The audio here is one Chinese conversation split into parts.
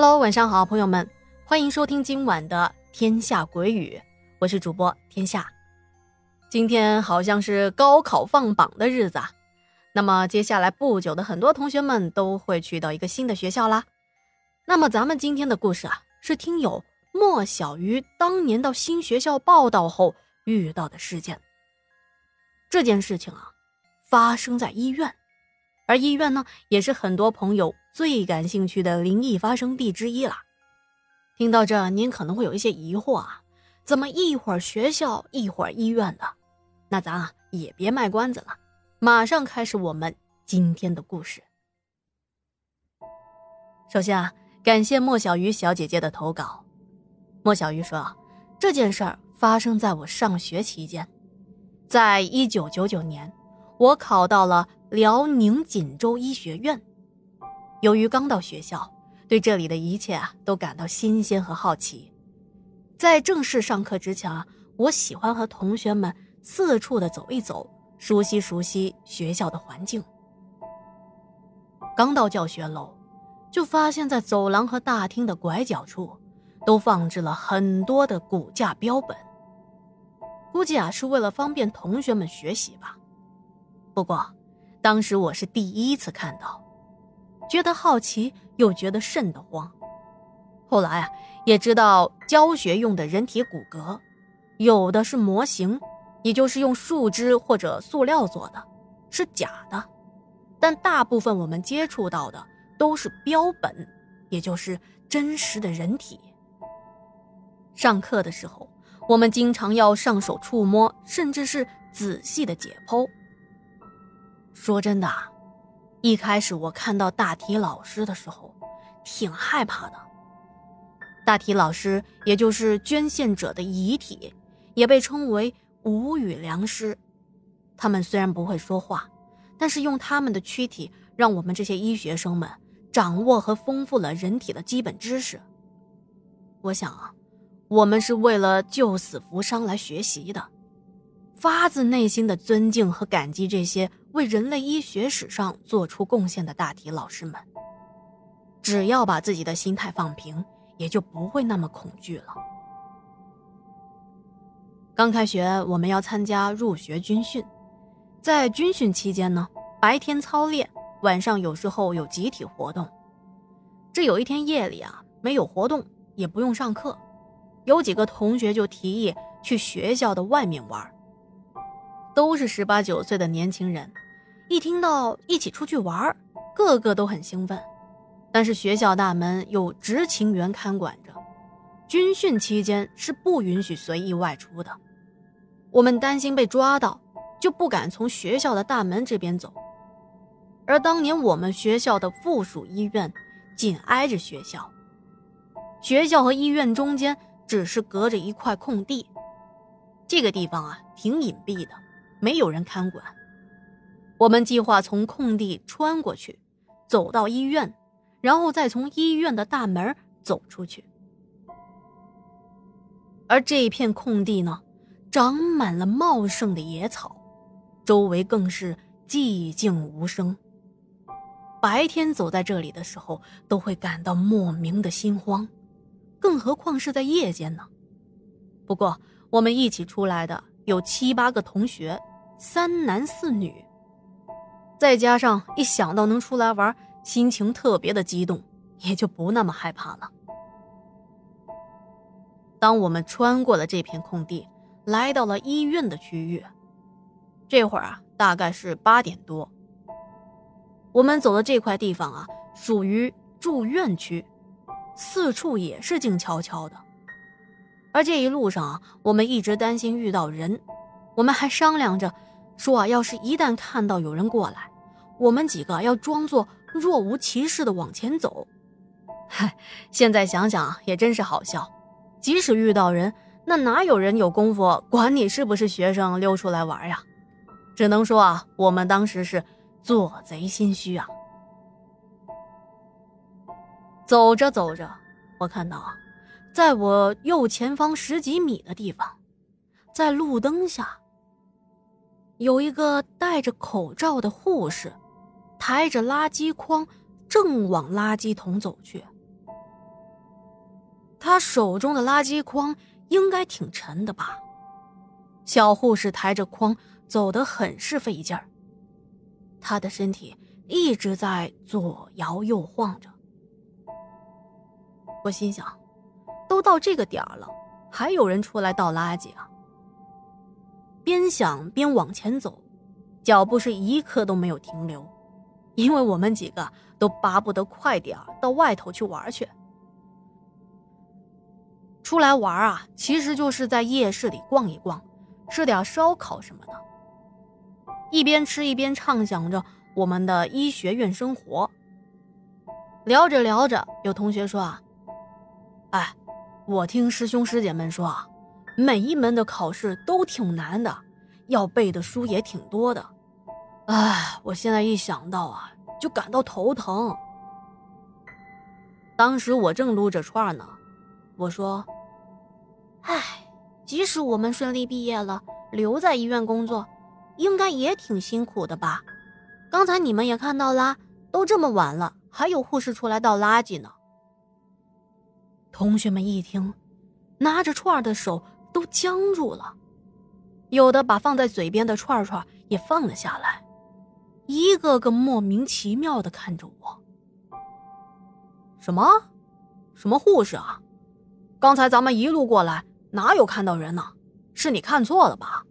Hello，晚上好，朋友们，欢迎收听今晚的《天下鬼语》，我是主播天下。今天好像是高考放榜的日子啊，那么接下来不久的很多同学们都会去到一个新的学校啦。那么咱们今天的故事啊，是听友莫小鱼当年到新学校报道后遇到的事件。这件事情啊，发生在医院。而医院呢，也是很多朋友最感兴趣的灵异发生地之一了。听到这，您可能会有一些疑惑啊，怎么一会儿学校，一会儿医院的？那咱啊也别卖关子了，马上开始我们今天的故事。首先啊，感谢莫小鱼小姐姐的投稿。莫小鱼说，这件事儿发生在我上学期间，在一九九九年，我考到了。辽宁锦州医学院，由于刚到学校，对这里的一切啊都感到新鲜和好奇。在正式上课之前啊，我喜欢和同学们四处的走一走，熟悉熟悉学校的环境。刚到教学楼，就发现在走廊和大厅的拐角处，都放置了很多的骨架标本。估计啊是为了方便同学们学习吧。不过。当时我是第一次看到，觉得好奇又觉得瘆得慌。后来啊，也知道教学用的人体骨骼，有的是模型，也就是用树枝或者塑料做的，是假的；但大部分我们接触到的都是标本，也就是真实的人体。上课的时候，我们经常要上手触摸，甚至是仔细的解剖。说真的，一开始我看到大体老师的时候，挺害怕的。大体老师也就是捐献者的遗体，也被称为无语良师。他们虽然不会说话，但是用他们的躯体，让我们这些医学生们掌握和丰富了人体的基本知识。我想啊，我们是为了救死扶伤来学习的，发自内心的尊敬和感激这些。为人类医学史上做出贡献的大体老师们，只要把自己的心态放平，也就不会那么恐惧了。刚开学，我们要参加入学军训，在军训期间呢，白天操练，晚上有时候有集体活动。这有一天夜里啊，没有活动，也不用上课，有几个同学就提议去学校的外面玩，都是十八九岁的年轻人。一听到一起出去玩，个个都很兴奋。但是学校大门有执勤员看管着，军训期间是不允许随意外出的。我们担心被抓到，就不敢从学校的大门这边走。而当年我们学校的附属医院紧挨着学校，学校和医院中间只是隔着一块空地，这个地方啊挺隐蔽的，没有人看管。我们计划从空地穿过去，走到医院，然后再从医院的大门走出去。而这一片空地呢，长满了茂盛的野草，周围更是寂静无声。白天走在这里的时候，都会感到莫名的心慌，更何况是在夜间呢？不过，我们一起出来的有七八个同学，三男四女。再加上一想到能出来玩，心情特别的激动，也就不那么害怕了。当我们穿过了这片空地，来到了医院的区域，这会儿啊，大概是八点多。我们走的这块地方啊，属于住院区，四处也是静悄悄的。而这一路上啊，我们一直担心遇到人，我们还商量着。说啊，要是一旦看到有人过来，我们几个要装作若无其事的往前走。嗨，现在想想也真是好笑。即使遇到人，那哪有人有功夫管你是不是学生溜出来玩呀？只能说啊，我们当时是做贼心虚啊。走着走着，我看到啊，在我右前方十几米的地方，在路灯下。有一个戴着口罩的护士，抬着垃圾筐，正往垃圾桶走去。他手中的垃圾筐应该挺沉的吧？小护士抬着筐走得很是费劲儿，他的身体一直在左摇右晃着。我心想，都到这个点儿了，还有人出来倒垃圾啊？边想边往前走，脚步是一刻都没有停留，因为我们几个都巴不得快点到外头去玩去。出来玩啊，其实就是在夜市里逛一逛，吃点烧烤什么的。一边吃一边畅想着我们的医学院生活。聊着聊着，有同学说啊：“哎，我听师兄师姐们说啊，每一门的考试都挺难的，要背的书也挺多的。哎，我现在一想到啊，就感到头疼。”当时我正撸着串呢，我说。唉，即使我们顺利毕业了，留在医院工作，应该也挺辛苦的吧？刚才你们也看到啦，都这么晚了，还有护士出来倒垃圾呢。同学们一听，拿着串的手都僵住了，有的把放在嘴边的串串也放了下来，一个个莫名其妙的看着我。什么？什么护士啊？刚才咱们一路过来。哪有看到人呢？是你看错了吧？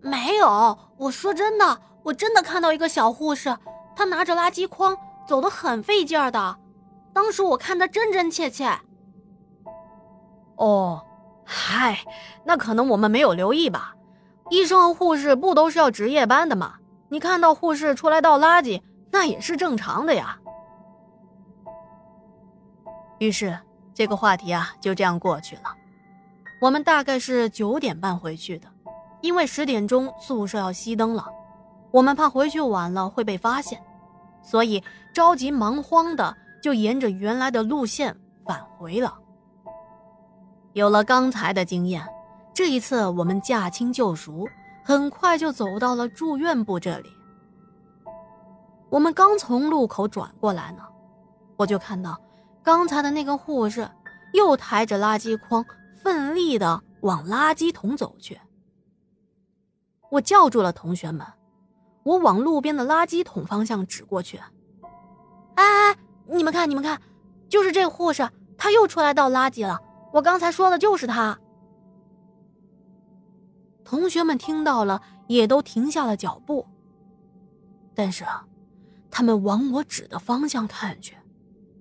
没有，我说真的，我真的看到一个小护士，她拿着垃圾筐，走得很费劲儿的。当时我看的真真切切。哦，嗨，那可能我们没有留意吧。医生和护士不都是要值夜班的吗？你看到护士出来倒垃圾，那也是正常的呀。于是这个话题啊，就这样过去了。我们大概是九点半回去的，因为十点钟宿舍要熄灯了，我们怕回去晚了会被发现，所以着急忙慌的就沿着原来的路线返回了。有了刚才的经验，这一次我们驾轻就熟，很快就走到了住院部这里。我们刚从路口转过来呢，我就看到刚才的那个护士又抬着垃圾筐。奋力的往垃圾桶走去，我叫住了同学们，我往路边的垃圾桶方向指过去。哎哎，你们看，你们看，就是这护士，他又出来倒垃圾了。我刚才说的就是他。同学们听到了，也都停下了脚步，但是，他们往我指的方向看去，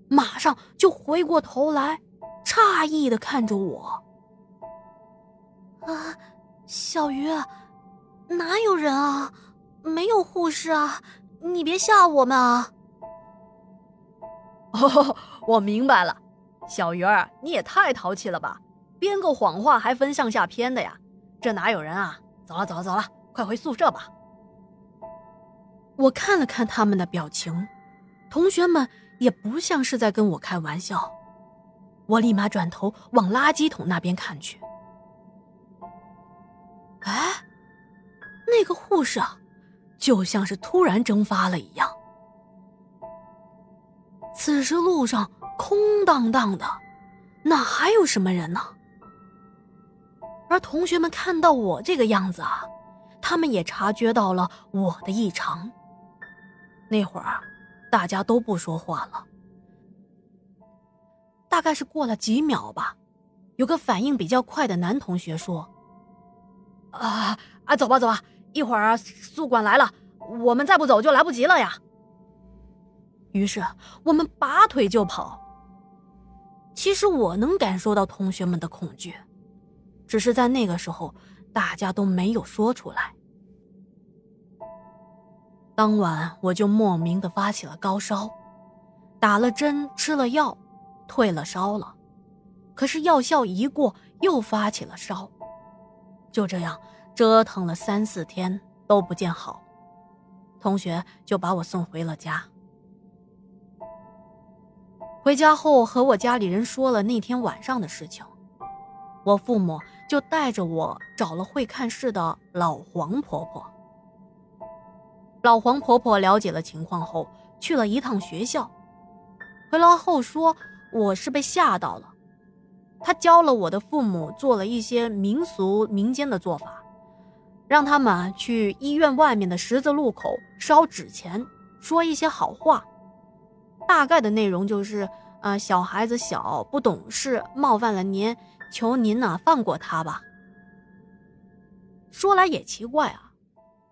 马上就回过头来，诧异的看着我。啊，小鱼，哪有人啊？没有护士啊！你别吓我们啊！哦，我明白了，小鱼儿，你也太淘气了吧！编个谎话还分上下篇的呀？这哪有人啊？走了，走了，走了，快回宿舍吧。我看了看他们的表情，同学们也不像是在跟我开玩笑。我立马转头往垃圾桶那边看去。哎，那个护士啊，就像是突然蒸发了一样。此时路上空荡荡的，哪还有什么人呢？而同学们看到我这个样子啊，他们也察觉到了我的异常。那会儿，大家都不说话了。大概是过了几秒吧，有个反应比较快的男同学说。啊啊，走吧走吧，一会儿宿管来了，我们再不走就来不及了呀。于是我们拔腿就跑。其实我能感受到同学们的恐惧，只是在那个时候大家都没有说出来。当晚我就莫名的发起了高烧，打了针吃了药，退了烧了，可是药效一过又发起了烧。就这样折腾了三四天都不见好，同学就把我送回了家。回家后和我家里人说了那天晚上的事情，我父母就带着我找了会看事的老黄婆婆。老黄婆婆了解了情况后，去了一趟学校，回来后说我是被吓到了，她教了我的父母做了一些民俗民间的做法，让他们去医院外面的十字路口烧纸钱，说一些好话。大概的内容就是，呃，小孩子小不懂事，冒犯了您，求您呐放过他吧。说来也奇怪啊，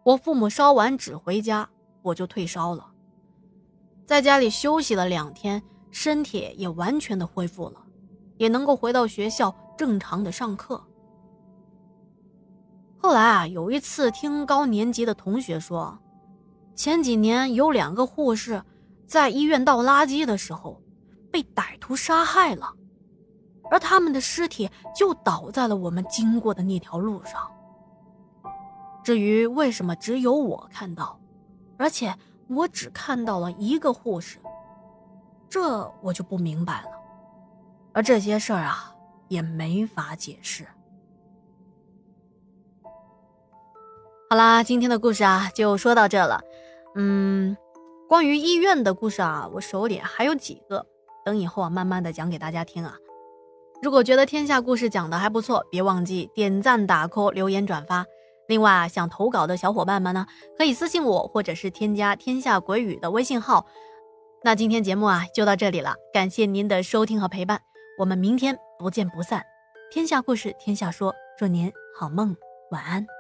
我父母烧完纸回家，我就退烧了，在家里休息了两天，身体也完全的恢复了。也能够回到学校正常的上课。后来啊，有一次听高年级的同学说，前几年有两个护士在医院倒垃圾的时候被歹徒杀害了，而他们的尸体就倒在了我们经过的那条路上。至于为什么只有我看到，而且我只看到了一个护士，这我就不明白了。而这些事儿啊，也没法解释。好啦，今天的故事啊，就说到这了。嗯，关于医院的故事啊，我手里还有几个，等以后啊，慢慢的讲给大家听啊。如果觉得天下故事讲的还不错，别忘记点赞、打 call、留言、转发。另外啊，想投稿的小伙伴们呢，可以私信我，或者是添加“天下鬼语”的微信号。那今天节目啊，就到这里了，感谢您的收听和陪伴。我们明天不见不散。天下故事，天下说。祝您好梦，晚安。